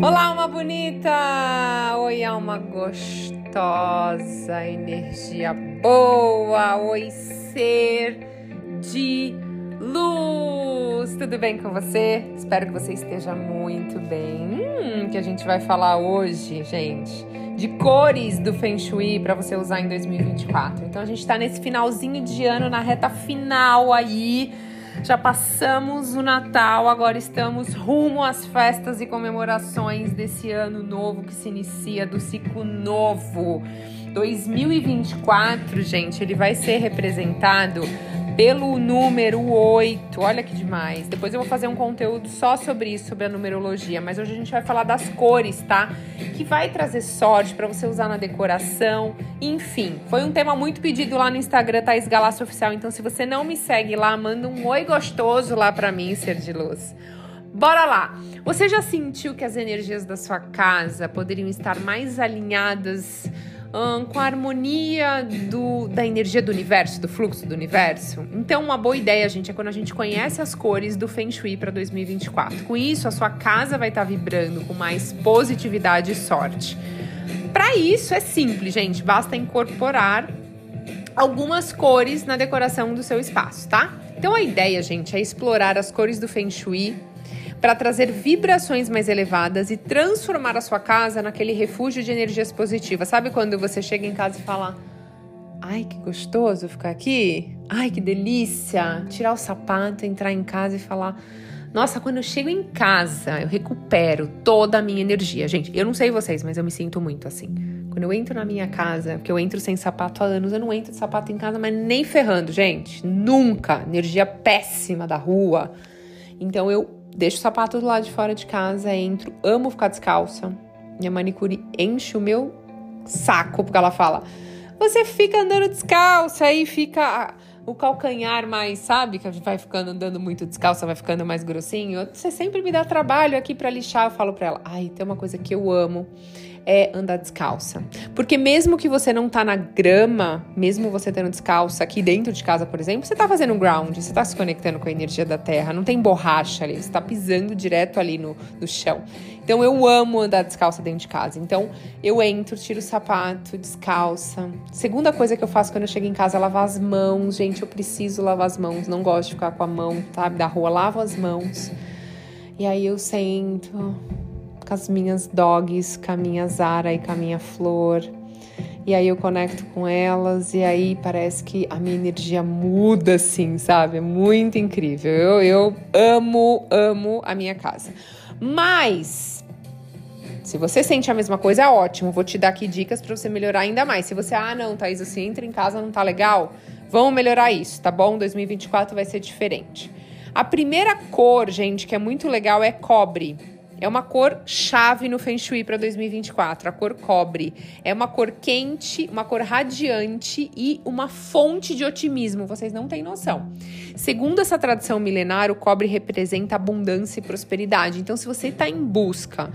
Olá, alma bonita! Oi, alma gostosa, energia boa, oi, ser de luz! Tudo bem com você? Espero que você esteja muito bem. Hum, que a gente vai falar hoje, gente, de cores do Feng Shui para você usar em 2024. Então a gente está nesse finalzinho de ano, na reta final aí já passamos o Natal, agora estamos rumo às festas e comemorações desse ano novo que se inicia do ciclo novo. 2024, gente, ele vai ser representado pelo número 8. Olha que demais. Depois eu vou fazer um conteúdo só sobre isso, sobre a numerologia, mas hoje a gente vai falar das cores, tá? Que vai trazer sorte para você usar na decoração. Enfim, foi um tema muito pedido lá no Instagram Thaís Galácio Oficial, então se você não me segue lá, manda um oi gostoso lá para mim, ser de luz. Bora lá! Você já sentiu que as energias da sua casa poderiam estar mais alinhadas com a harmonia do, da energia do universo, do fluxo do universo. Então, uma boa ideia, gente, é quando a gente conhece as cores do Feng Shui para 2024. Com isso, a sua casa vai estar tá vibrando com mais positividade e sorte. Para isso, é simples, gente, basta incorporar algumas cores na decoração do seu espaço, tá? Então, a ideia, gente, é explorar as cores do Feng Shui para trazer vibrações mais elevadas e transformar a sua casa naquele refúgio de energias positivas. Sabe quando você chega em casa e fala: Ai, que gostoso ficar aqui? Ai, que delícia! Tirar o sapato, entrar em casa e falar. Nossa, quando eu chego em casa, eu recupero toda a minha energia. Gente, eu não sei vocês, mas eu me sinto muito assim. Quando eu entro na minha casa, porque eu entro sem sapato há anos, eu não entro de sapato em casa, mas nem ferrando, gente. Nunca. Energia péssima da rua. Então eu deixo o sapato do lado de fora de casa, entro, amo ficar descalça. Minha manicure enche o meu saco, porque ela fala: você fica andando descalça, aí fica o calcanhar mais, sabe? Que vai ficando andando muito descalça, vai ficando mais grossinho. Você sempre me dá trabalho aqui para lixar. Eu falo para ela: ai, tem uma coisa que eu amo é andar descalça. Porque mesmo que você não tá na grama, mesmo você tendo descalça aqui dentro de casa, por exemplo, você tá fazendo ground, você tá se conectando com a energia da terra, não tem borracha ali, você tá pisando direto ali no, no chão. Então eu amo andar descalça dentro de casa. Então eu entro, tiro o sapato, descalça. Segunda coisa que eu faço quando eu chego em casa é lavar as mãos. Gente, eu preciso lavar as mãos, não gosto de ficar com a mão, sabe, da rua, lavo as mãos. E aí eu sento, com as minhas dogs, com a minha Zara e com a minha Flor. E aí eu conecto com elas e aí parece que a minha energia muda assim, sabe? É muito incrível. Eu, eu amo, amo a minha casa. Mas se você sente a mesma coisa, é ótimo. Vou te dar aqui dicas para você melhorar ainda mais. Se você, ah, não, Thaís, você entra em casa, não tá legal, vamos melhorar isso, tá bom? 2024 vai ser diferente. A primeira cor, gente, que é muito legal é cobre. É uma cor chave no Feng Shui para 2024, a cor cobre. É uma cor quente, uma cor radiante e uma fonte de otimismo. Vocês não têm noção. Segundo essa tradição milenar, o cobre representa abundância e prosperidade. Então, se você está em busca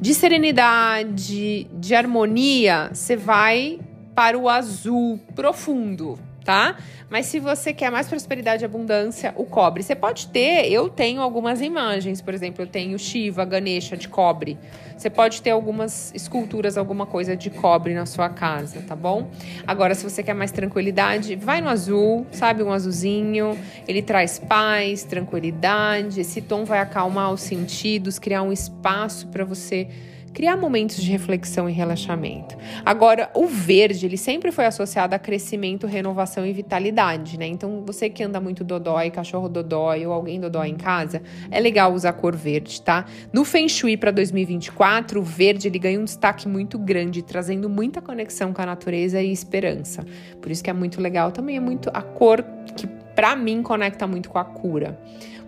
de serenidade, de harmonia, você vai para o azul profundo tá? Mas se você quer mais prosperidade e abundância, o cobre. Você pode ter, eu tenho algumas imagens, por exemplo, eu tenho Shiva, Ganesha de cobre. Você pode ter algumas esculturas, alguma coisa de cobre na sua casa, tá bom? Agora, se você quer mais tranquilidade, vai no azul, sabe? Um azulzinho. Ele traz paz, tranquilidade. Esse tom vai acalmar os sentidos, criar um espaço para você criar momentos de reflexão e relaxamento. Agora, o verde, ele sempre foi associado a crescimento, renovação e vitalidade, né? Então, você que anda muito dodói, cachorro dodói ou alguém dodói em casa, é legal usar cor verde, tá? No Feng Shui para 2024, o verde ele ganha um destaque muito grande, trazendo muita conexão com a natureza e esperança. Por isso que é muito legal, também é muito a cor que para mim, conecta muito com a cura.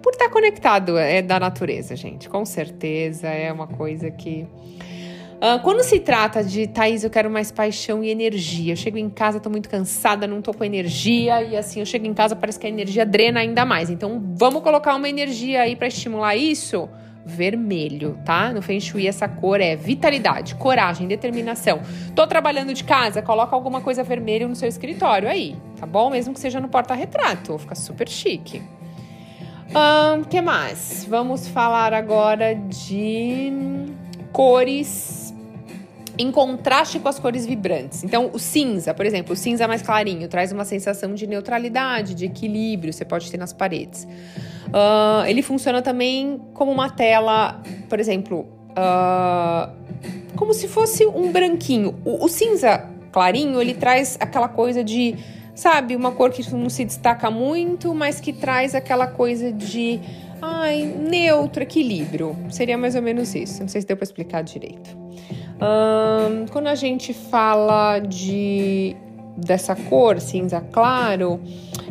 Por estar conectado é da natureza, gente, com certeza é uma coisa que. Uh, quando se trata de Thaís, eu quero mais paixão e energia. Eu chego em casa, tô muito cansada, não tô com energia, e assim, eu chego em casa, parece que a energia drena ainda mais. Então, vamos colocar uma energia aí para estimular isso? vermelho, tá? No Feng Shui essa cor é vitalidade, coragem, determinação. Tô trabalhando de casa, coloca alguma coisa vermelha no seu escritório aí, tá bom? Mesmo que seja no porta-retrato, fica super chique. O um, que mais? Vamos falar agora de cores em contraste com as cores vibrantes. Então, o cinza, por exemplo, o cinza mais clarinho traz uma sensação de neutralidade, de equilíbrio, você pode ter nas paredes. Uh, ele funciona também como uma tela, por exemplo, uh, como se fosse um branquinho. O, o, cinza clarinho, ele traz aquela coisa de, sabe, uma cor que não se destaca muito, mas que traz aquela coisa de, ai, neutro, equilíbrio. Seria mais ou menos isso. Não sei se deu para explicar direito. Uh, quando a gente fala de dessa cor cinza claro,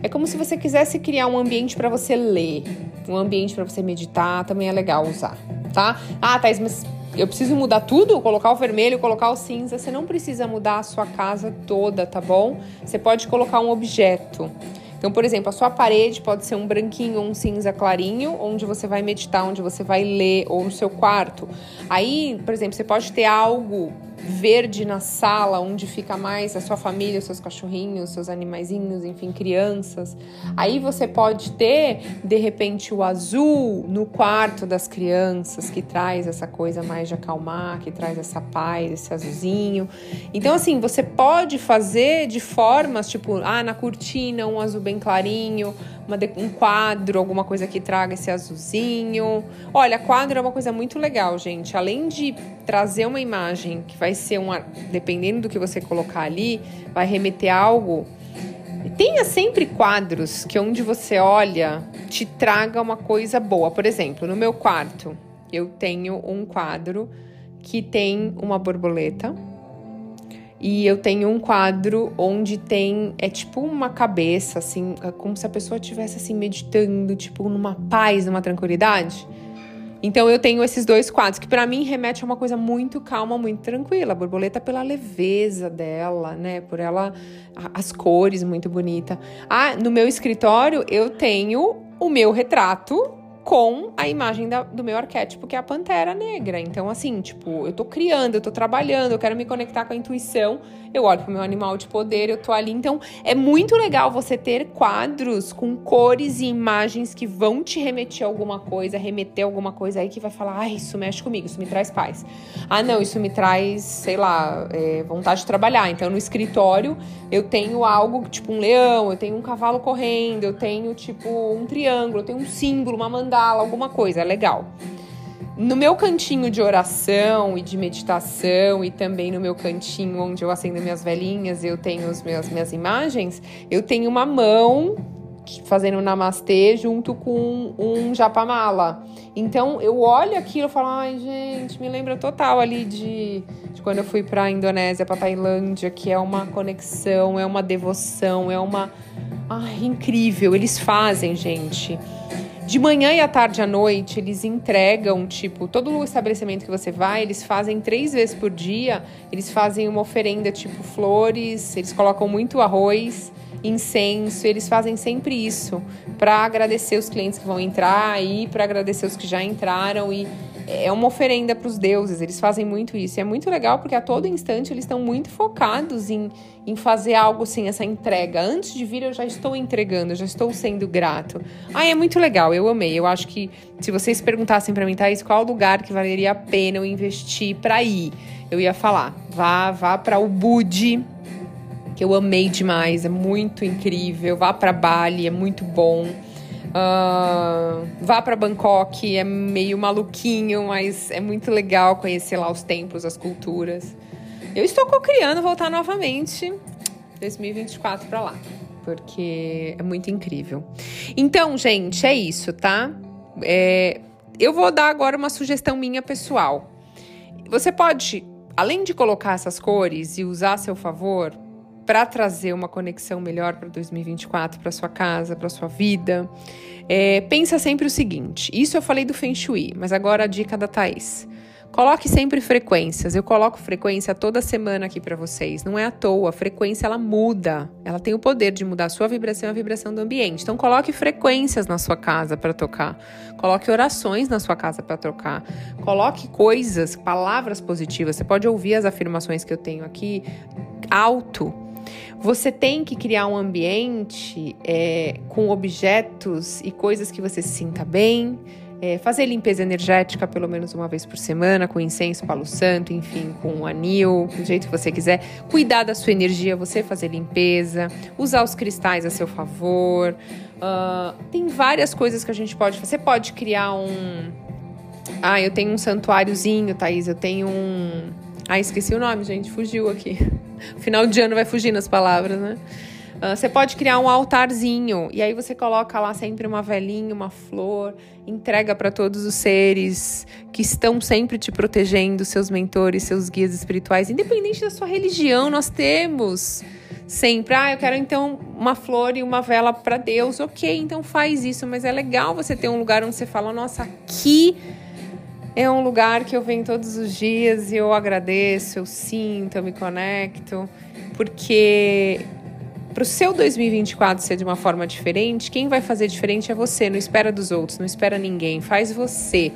é como se você quisesse criar um ambiente para você ler, um ambiente para você meditar, também é legal usar, tá? Ah, Thais, mas eu preciso mudar tudo? Colocar o vermelho, colocar o cinza? Você não precisa mudar a sua casa toda, tá bom? Você pode colocar um objeto. Então, por exemplo, a sua parede pode ser um branquinho ou um cinza clarinho, onde você vai meditar, onde você vai ler, ou no seu quarto. Aí, por exemplo, você pode ter algo verde na sala, onde fica mais a sua família, os seus cachorrinhos, seus animaizinhos, enfim, crianças. Aí você pode ter, de repente, o azul no quarto das crianças, que traz essa coisa mais de acalmar, que traz essa paz, esse azulzinho. Então, assim, você pode fazer de formas, tipo, ah, na cortina, um azul bem clarinho uma, um quadro, alguma coisa que traga esse azulzinho. Olha, quadro é uma coisa muito legal, gente. Além de trazer uma imagem que vai ser uma. Dependendo do que você colocar ali, vai remeter a algo. Tenha sempre quadros que onde você olha te traga uma coisa boa. Por exemplo, no meu quarto, eu tenho um quadro que tem uma borboleta e eu tenho um quadro onde tem. É tipo uma cabeça, assim, é como se a pessoa estivesse assim meditando, tipo, numa paz, numa tranquilidade. Então eu tenho esses dois quadros, que para mim remete a uma coisa muito calma, muito tranquila. A borboleta pela leveza dela, né? Por ela. As cores muito bonita. Ah, no meu escritório eu tenho o meu retrato com a imagem da, do meu arquétipo, que é a pantera negra. Então, assim, tipo, eu tô criando, eu tô trabalhando, eu quero me conectar com a intuição, eu olho pro meu animal de poder, eu tô ali. Então, é muito legal você ter quadros com cores e imagens que vão te remeter alguma coisa, remeter alguma coisa aí que vai falar, ah, isso mexe comigo, isso me traz paz. Ah, não, isso me traz, sei lá, é, vontade de trabalhar. Então, no escritório, eu tenho algo, tipo um leão, eu tenho um cavalo correndo, eu tenho, tipo, um triângulo, eu tenho um símbolo, uma mandala mandala, alguma coisa, legal. No meu cantinho de oração e de meditação e também no meu cantinho onde eu acendo minhas velhinhas, eu tenho as minhas, minhas imagens, eu tenho uma mão fazendo namastê junto com um japamala. Então eu olho aquilo e falo, ai gente, me lembra total ali de, de quando eu fui para a Indonésia, para Tailândia, que é uma conexão, é uma devoção, é uma ai incrível. Eles fazem, gente. De manhã e à tarde à noite, eles entregam, tipo, todo o estabelecimento que você vai, eles fazem três vezes por dia, eles fazem uma oferenda, tipo, flores, eles colocam muito arroz, incenso, eles fazem sempre isso para agradecer os clientes que vão entrar e para agradecer os que já entraram e é uma oferenda para os deuses, eles fazem muito isso. E é muito legal porque a todo instante eles estão muito focados em, em fazer algo assim, essa entrega. Antes de vir, eu já estou entregando, já estou sendo grato. Ah, é muito legal, eu amei. Eu acho que se vocês perguntassem para mim, Thaís, qual lugar que valeria a pena eu investir para ir, eu ia falar: vá, vá para o Budi, que eu amei demais, é muito incrível. Vá para Bali, é muito bom. Uh, vá para Bangkok, é meio maluquinho, mas é muito legal conhecer lá os templos, as culturas. Eu estou co-criando voltar novamente 2024 para lá, porque é muito incrível. Então, gente, é isso, tá? É, eu vou dar agora uma sugestão minha pessoal. Você pode, além de colocar essas cores e usar a seu favor, para trazer uma conexão melhor para 2024, para sua casa, para sua vida. É, pensa sempre o seguinte: isso eu falei do Feng Shui, mas agora a dica da Thaís. Coloque sempre frequências. Eu coloco frequência toda semana aqui para vocês. Não é à toa. A frequência ela muda. Ela tem o poder de mudar a sua vibração e a vibração do ambiente. Então coloque frequências na sua casa para tocar. Coloque orações na sua casa para tocar. Coloque coisas, palavras positivas. Você pode ouvir as afirmações que eu tenho aqui alto. Você tem que criar um ambiente é, com objetos e coisas que você se sinta bem é, fazer limpeza energética pelo menos uma vez por semana, com incenso, palo santo, enfim, com anil, do jeito que você quiser. Cuidar da sua energia, você fazer limpeza, usar os cristais a seu favor. Uh, tem várias coisas que a gente pode fazer. Você pode criar um. Ah, eu tenho um santuáriozinho, Thaís. Eu tenho um. Ah, esqueci o nome, gente. Fugiu aqui. Final de ano vai fugir nas palavras, né? Uh, você pode criar um altarzinho e aí você coloca lá sempre uma velhinha, uma flor, entrega para todos os seres que estão sempre te protegendo, seus mentores, seus guias espirituais, independente da sua religião, nós temos sempre, ah, eu quero então uma flor e uma vela para Deus. OK, então faz isso, mas é legal você ter um lugar onde você fala, nossa, aqui é um lugar que eu venho todos os dias e eu agradeço, eu sinto, eu me conecto, porque para o seu 2024 ser de uma forma diferente, quem vai fazer diferente é você. Não espera dos outros, não espera ninguém, faz você.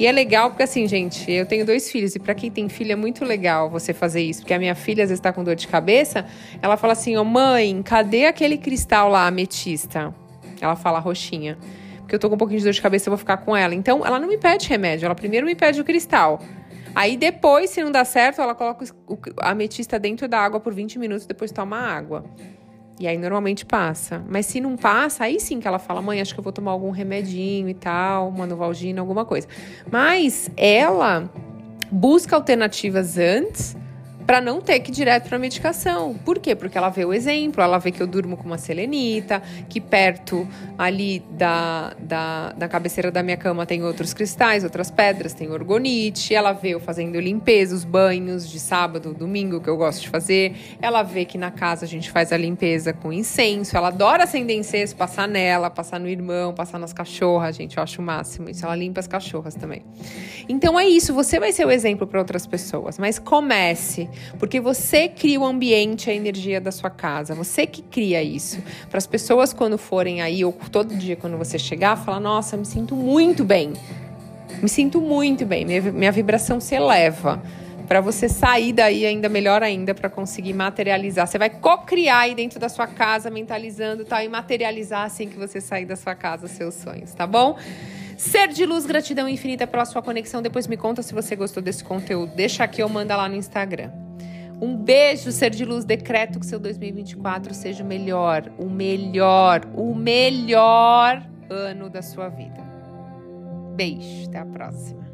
E é legal porque, assim, gente, eu tenho dois filhos e para quem tem filho é muito legal você fazer isso, porque a minha filha às vezes está com dor de cabeça, ela fala assim: Ô oh, mãe, cadê aquele cristal lá, ametista? Ela fala roxinha. Porque eu tô com um pouquinho de dor de cabeça, eu vou ficar com ela. Então, ela não me pede remédio, ela primeiro me pede o cristal. Aí depois, se não dá certo, ela coloca a ametista dentro da água por 20 minutos, depois toma água. E aí normalmente passa. Mas se não passa, aí sim que ela fala: mãe, acho que eu vou tomar algum remedinho e tal, uma novalgina, alguma coisa. Mas ela busca alternativas antes para não ter que ir direto para medicação. Por quê? Porque ela vê o exemplo, ela vê que eu durmo com uma selenita, que perto ali da, da, da cabeceira da minha cama tem outros cristais, outras pedras, tem orgonite. Ela vê eu fazendo limpeza, os banhos de sábado, domingo que eu gosto de fazer. Ela vê que na casa a gente faz a limpeza com incenso. Ela adora acender incenso, passar nela, passar no irmão, passar nas cachorras, gente. Eu acho o máximo isso. Ela limpa as cachorras também. Então é isso, você vai ser o exemplo para outras pessoas, mas comece porque você cria o ambiente, a energia da sua casa. Você que cria isso. Para as pessoas, quando forem aí, ou todo dia quando você chegar, falar: Nossa, me sinto muito bem. Me sinto muito bem. Minha, minha vibração se eleva para você sair daí ainda melhor ainda para conseguir materializar. Você vai co-criar aí dentro da sua casa, mentalizando tal, e materializar assim que você sair da sua casa seus sonhos, tá bom? Ser de luz, gratidão infinita pela sua conexão. Depois me conta se você gostou desse conteúdo. Deixa aqui ou manda lá no Instagram. Um beijo, ser de luz. Decreto que seu 2024 seja o melhor, o melhor, o melhor ano da sua vida. Beijo, até a próxima.